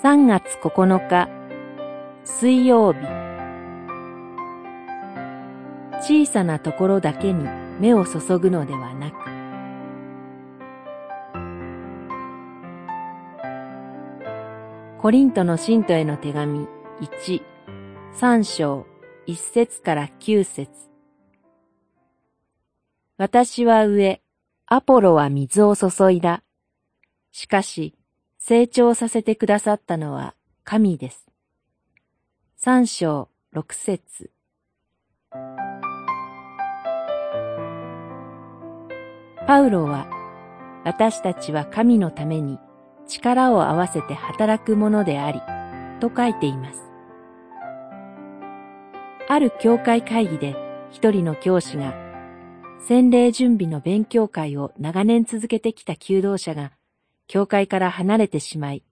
3月9日。水曜日。小さなところだけに目を注ぐのではなく。コリントの信徒への手紙1、3章、1節から9節。私は上、アポロは水を注いだ。しかし、成長させてくださったのは神です。三章六節パウロは、私たちは神のために力を合わせて働くものであり、と書いています。ある教会会議で一人の教師が、洗礼準備の勉強会を長年続けてきた求道者が教会から離れてしまい、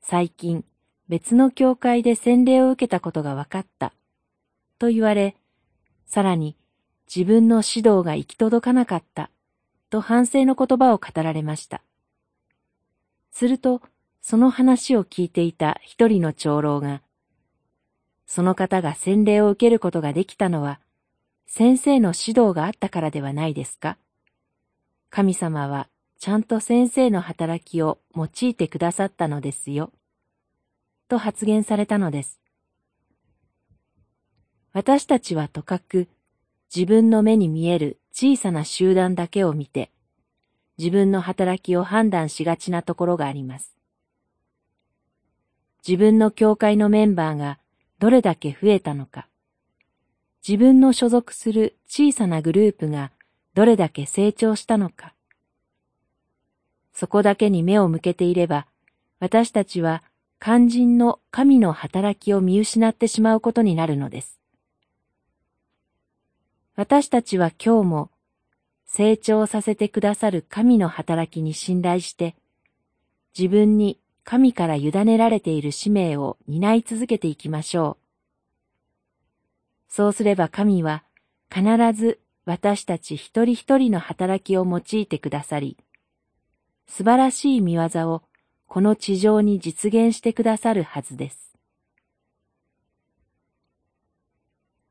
最近別の教会で洗礼を受けたことが分かった、と言われ、さらに自分の指導が行き届かなかった、と反省の言葉を語られました。すると、その話を聞いていた一人の長老が、その方が洗礼を受けることができたのは、先生の指導があったからではないですか？神様はちゃんと先生の働きを用いてくださったのですよ。と発言されたのです。私たちはとかく自分の目に見える小さな集団だけを見て、自分の働きを判断しがちなところがあります。自分の教会のメンバーがどれだけ増えたのか、自分の所属する小さなグループがどれだけ成長したのか、そこだけに目を向けていれば、私たちは肝心の神の働きを見失ってしまうことになるのです。私たちは今日も成長させてくださる神の働きに信頼して、自分に神から委ねられている使命を担い続けていきましょう。そうすれば神は必ず私たち一人一人の働きを用いてくださり、素晴らしい見業をこの地上に実現してくださるはずです。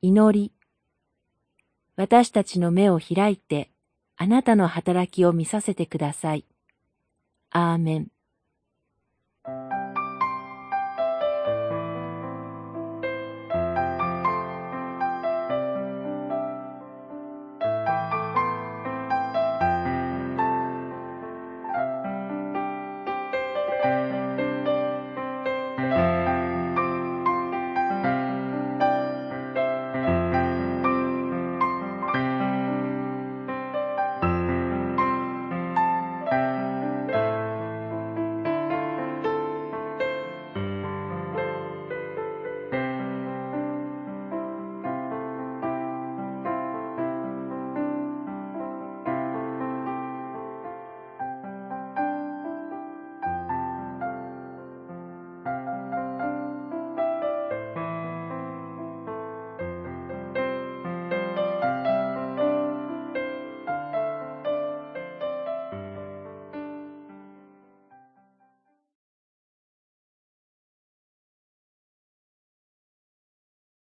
祈り。私たちの目を開いて、あなたの働きを見させてください。アーメン。